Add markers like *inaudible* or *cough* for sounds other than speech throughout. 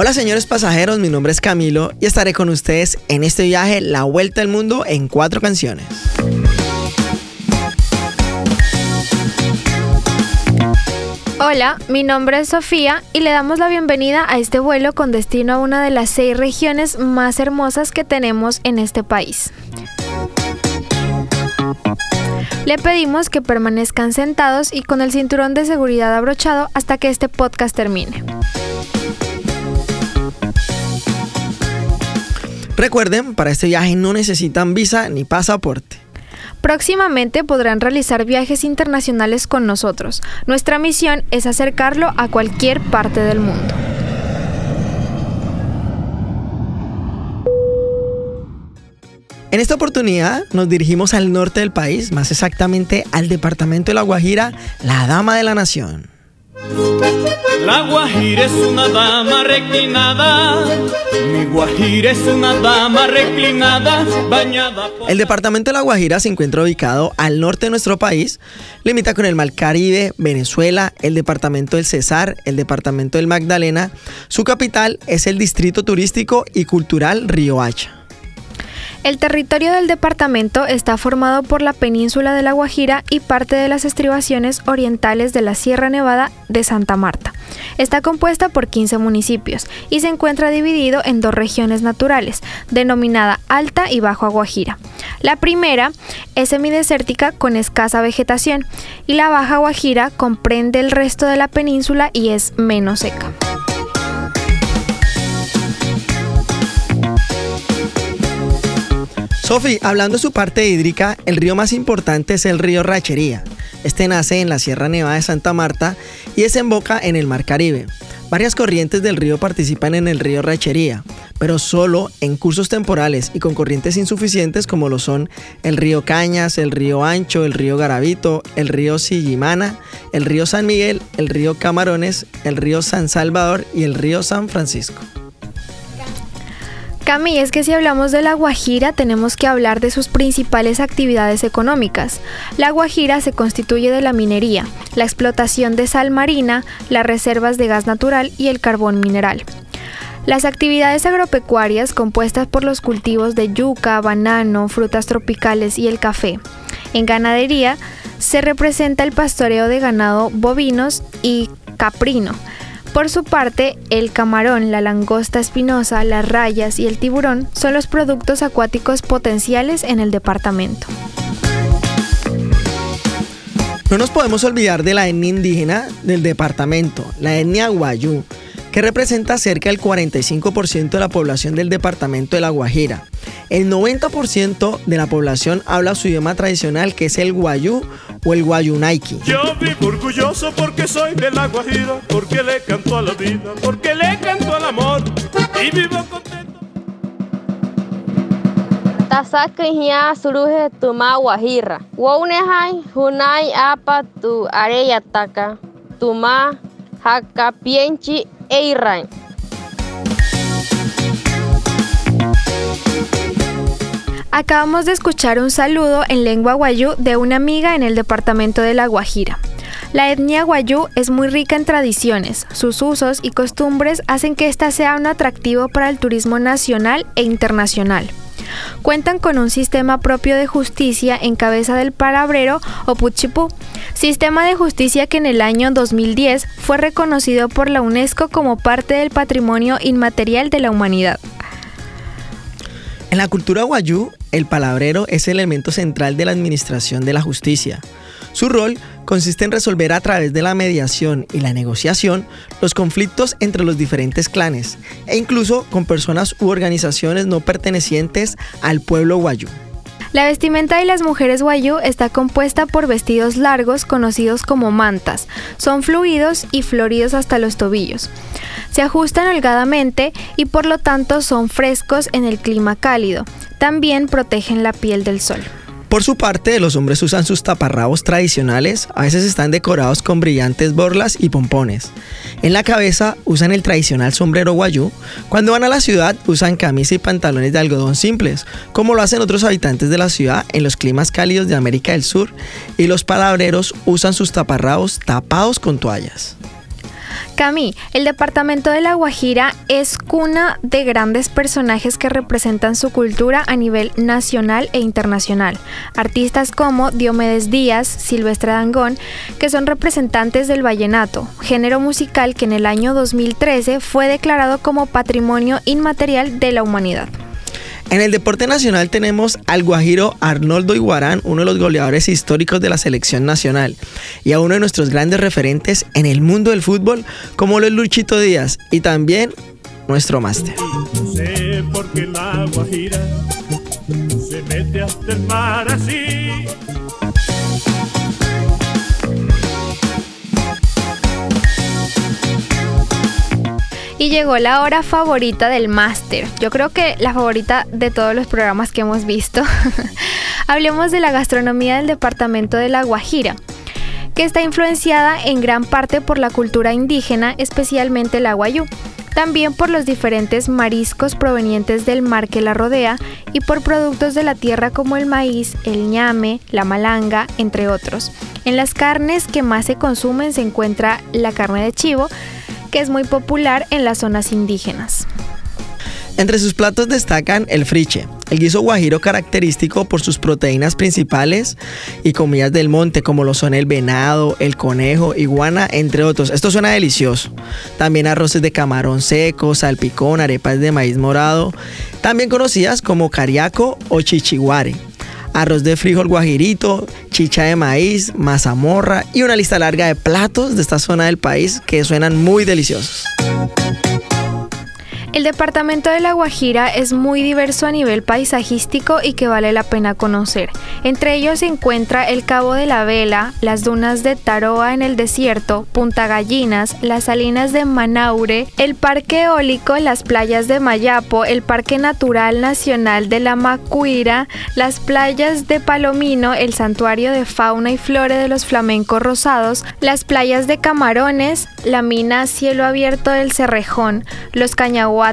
Hola señores pasajeros, mi nombre es Camilo y estaré con ustedes en este viaje La Vuelta al Mundo en cuatro canciones. Hola, mi nombre es Sofía y le damos la bienvenida a este vuelo con destino a una de las seis regiones más hermosas que tenemos en este país. Le pedimos que permanezcan sentados y con el cinturón de seguridad abrochado hasta que este podcast termine. Recuerden, para este viaje no necesitan visa ni pasaporte. Próximamente podrán realizar viajes internacionales con nosotros. Nuestra misión es acercarlo a cualquier parte del mundo. En esta oportunidad nos dirigimos al norte del país, más exactamente al departamento de La Guajira, la Dama de la Nación. La Guajira es una dama reclinada, mi Guajira es una dama reclinada, bañada por... El departamento de La Guajira se encuentra ubicado al norte de nuestro país, limita con el Mar Caribe, Venezuela, el departamento del Cesar, el departamento del Magdalena. Su capital es el distrito turístico y cultural Río Hacha. El territorio del departamento está formado por la península de La Guajira y parte de las estribaciones orientales de la Sierra Nevada de Santa Marta. Está compuesta por 15 municipios y se encuentra dividido en dos regiones naturales, denominada Alta y Bajo Guajira. La primera es semidesértica con escasa vegetación y la Baja Guajira comprende el resto de la península y es menos seca. Sofi, hablando de su parte hídrica, el río más importante es el río Rachería. Este nace en la Sierra Nevada de Santa Marta y desemboca en el Mar Caribe. Varias corrientes del río participan en el río Rachería, pero solo en cursos temporales y con corrientes insuficientes como lo son el río Cañas, el río Ancho, el río Garavito, el río Sillimana, el río San Miguel, el río Camarones, el río San Salvador y el río San Francisco. Cami, es que si hablamos de La Guajira tenemos que hablar de sus principales actividades económicas. La Guajira se constituye de la minería, la explotación de sal marina, las reservas de gas natural y el carbón mineral. Las actividades agropecuarias compuestas por los cultivos de yuca, banano, frutas tropicales y el café. En ganadería se representa el pastoreo de ganado bovinos y caprino, por su parte, el camarón, la langosta espinosa, las rayas y el tiburón son los productos acuáticos potenciales en el departamento. No nos podemos olvidar de la etnia indígena del departamento, la etnia Guayú, que representa cerca del 45% de la población del departamento de La Guajira. El 90% de la población habla su idioma tradicional que es el guayú o el guayunaiki. Yo vivo orgulloso porque soy de La Guajira, porque le canto a la vida, porque le canto al amor y vivo contento. Tasakriña suruje tuma Guajira. Wounehai hunai apa tu areya taka. Tuma haka pienchi eirain. Acabamos de escuchar un saludo en lengua guayú de una amiga en el departamento de La Guajira. La etnia guayú es muy rica en tradiciones, sus usos y costumbres hacen que ésta sea un atractivo para el turismo nacional e internacional. Cuentan con un sistema propio de justicia en cabeza del palabrero o puchipú, sistema de justicia que en el año 2010 fue reconocido por la UNESCO como parte del patrimonio inmaterial de la humanidad. En la cultura guayú, el palabrero es el elemento central de la administración de la justicia. Su rol consiste en resolver a través de la mediación y la negociación los conflictos entre los diferentes clanes e incluso con personas u organizaciones no pertenecientes al pueblo guayú. La vestimenta de las mujeres guayú está compuesta por vestidos largos conocidos como mantas. Son fluidos y floridos hasta los tobillos. Se ajustan holgadamente y por lo tanto son frescos en el clima cálido. También protegen la piel del sol. Por su parte, los hombres usan sus taparrabos tradicionales, a veces están decorados con brillantes borlas y pompones. En la cabeza usan el tradicional sombrero guayú. Cuando van a la ciudad usan camisa y pantalones de algodón simples, como lo hacen otros habitantes de la ciudad en los climas cálidos de América del Sur, y los palabreros usan sus taparrabos tapados con toallas. Cami, el departamento de La Guajira es cuna de grandes personajes que representan su cultura a nivel nacional e internacional. Artistas como Diomedes Díaz, Silvestre Dangón, que son representantes del vallenato, género musical que en el año 2013 fue declarado como Patrimonio Inmaterial de la Humanidad. En el deporte nacional tenemos al guajiro Arnoldo Iguarán, uno de los goleadores históricos de la selección nacional, y a uno de nuestros grandes referentes en el mundo del fútbol, como lo es Luchito Díaz, y también nuestro máster. se mete hasta el así. Y llegó la hora favorita del máster. Yo creo que la favorita de todos los programas que hemos visto. *laughs* Hablemos de la gastronomía del departamento de La Guajira que está influenciada en gran parte por la cultura indígena, especialmente el guayú, también por los diferentes mariscos provenientes del mar que la rodea y por productos de la tierra como el maíz, el ñame, la malanga, entre otros. En las carnes que más se consumen se encuentra la carne de chivo, que es muy popular en las zonas indígenas. Entre sus platos destacan el friche, el guiso guajiro característico por sus proteínas principales y comidas del monte como lo son el venado, el conejo, iguana, entre otros. Esto suena delicioso. También arroces de camarón seco, salpicón, arepas de maíz morado, también conocidas como cariaco o chichiguare. Arroz de frijol guajirito, chicha de maíz, mazamorra y una lista larga de platos de esta zona del país que suenan muy deliciosos. El departamento de La Guajira es muy diverso a nivel paisajístico y que vale la pena conocer. Entre ellos se encuentra el Cabo de la Vela, las dunas de Taroa en el desierto, Punta Gallinas, las salinas de Manaure, el Parque Eólico, las playas de Mayapo, el Parque Natural Nacional de la Macuira, las playas de Palomino, el Santuario de Fauna y Flora de los Flamencos Rosados, las playas de Camarones, la mina Cielo Abierto del Cerrejón, los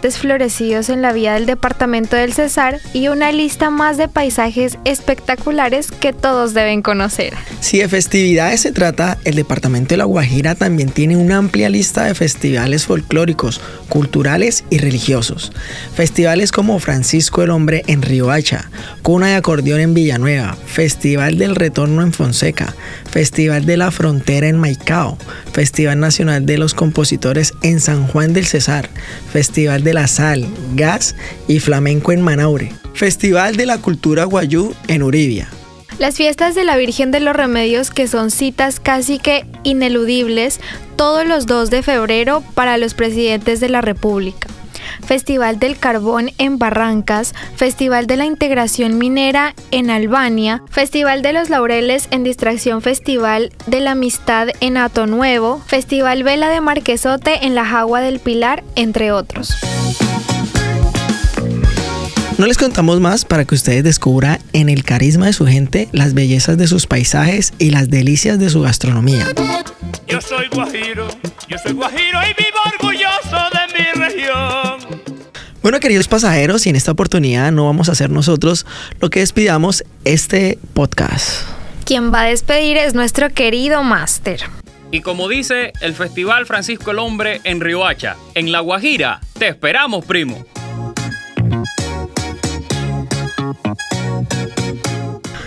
Florecidos en la vía del departamento del Cesar y una lista más de paisajes espectaculares que todos deben conocer. Si de festividades se trata, el departamento de La Guajira también tiene una amplia lista de festivales folclóricos, culturales y religiosos. Festivales como Francisco el Hombre en Riohacha, Cuna de Acordeón en Villanueva, Festival del Retorno en Fonseca, Festival de la Frontera en Maicao, Festival Nacional de los Compositores en San Juan del Cesar, Festival de la Sal, Gas y Flamenco en Manaure, Festival de la Cultura Guayú en Uribia. Las fiestas de la Virgen de los Remedios, que son citas casi que ineludibles todos los 2 de febrero para los presidentes de la República. Festival del Carbón en Barrancas, Festival de la Integración Minera en Albania, Festival de los Laureles en Distracción Festival de la Amistad en Ato Nuevo, Festival Vela de Marquesote en la Jagua del Pilar, entre otros. No les contamos más para que ustedes descubran en el carisma de su gente las bellezas de sus paisajes y las delicias de su gastronomía. Yo soy guajiro, yo soy guajiro y vivo orgulloso. Bueno, queridos pasajeros, y en esta oportunidad no vamos a hacer nosotros lo que despidamos este podcast. Quien va a despedir es nuestro querido máster. Y como dice el Festival Francisco el Hombre en Riohacha, en La Guajira, te esperamos, primo.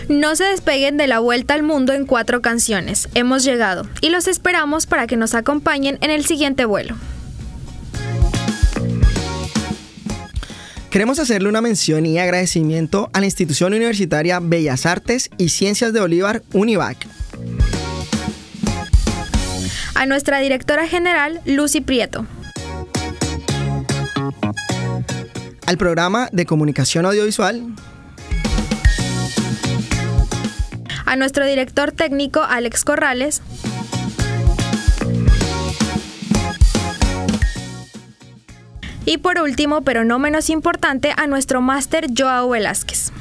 No se despeguen de la vuelta al mundo en cuatro canciones. Hemos llegado y los esperamos para que nos acompañen en el siguiente vuelo. Queremos hacerle una mención y agradecimiento a la institución universitaria Bellas Artes y Ciencias de Bolívar, UNIVAC. A nuestra directora general, Lucy Prieto. Al programa de comunicación audiovisual, a nuestro director técnico Alex Corrales, y por último, pero no menos importante, a nuestro máster Joao Velázquez.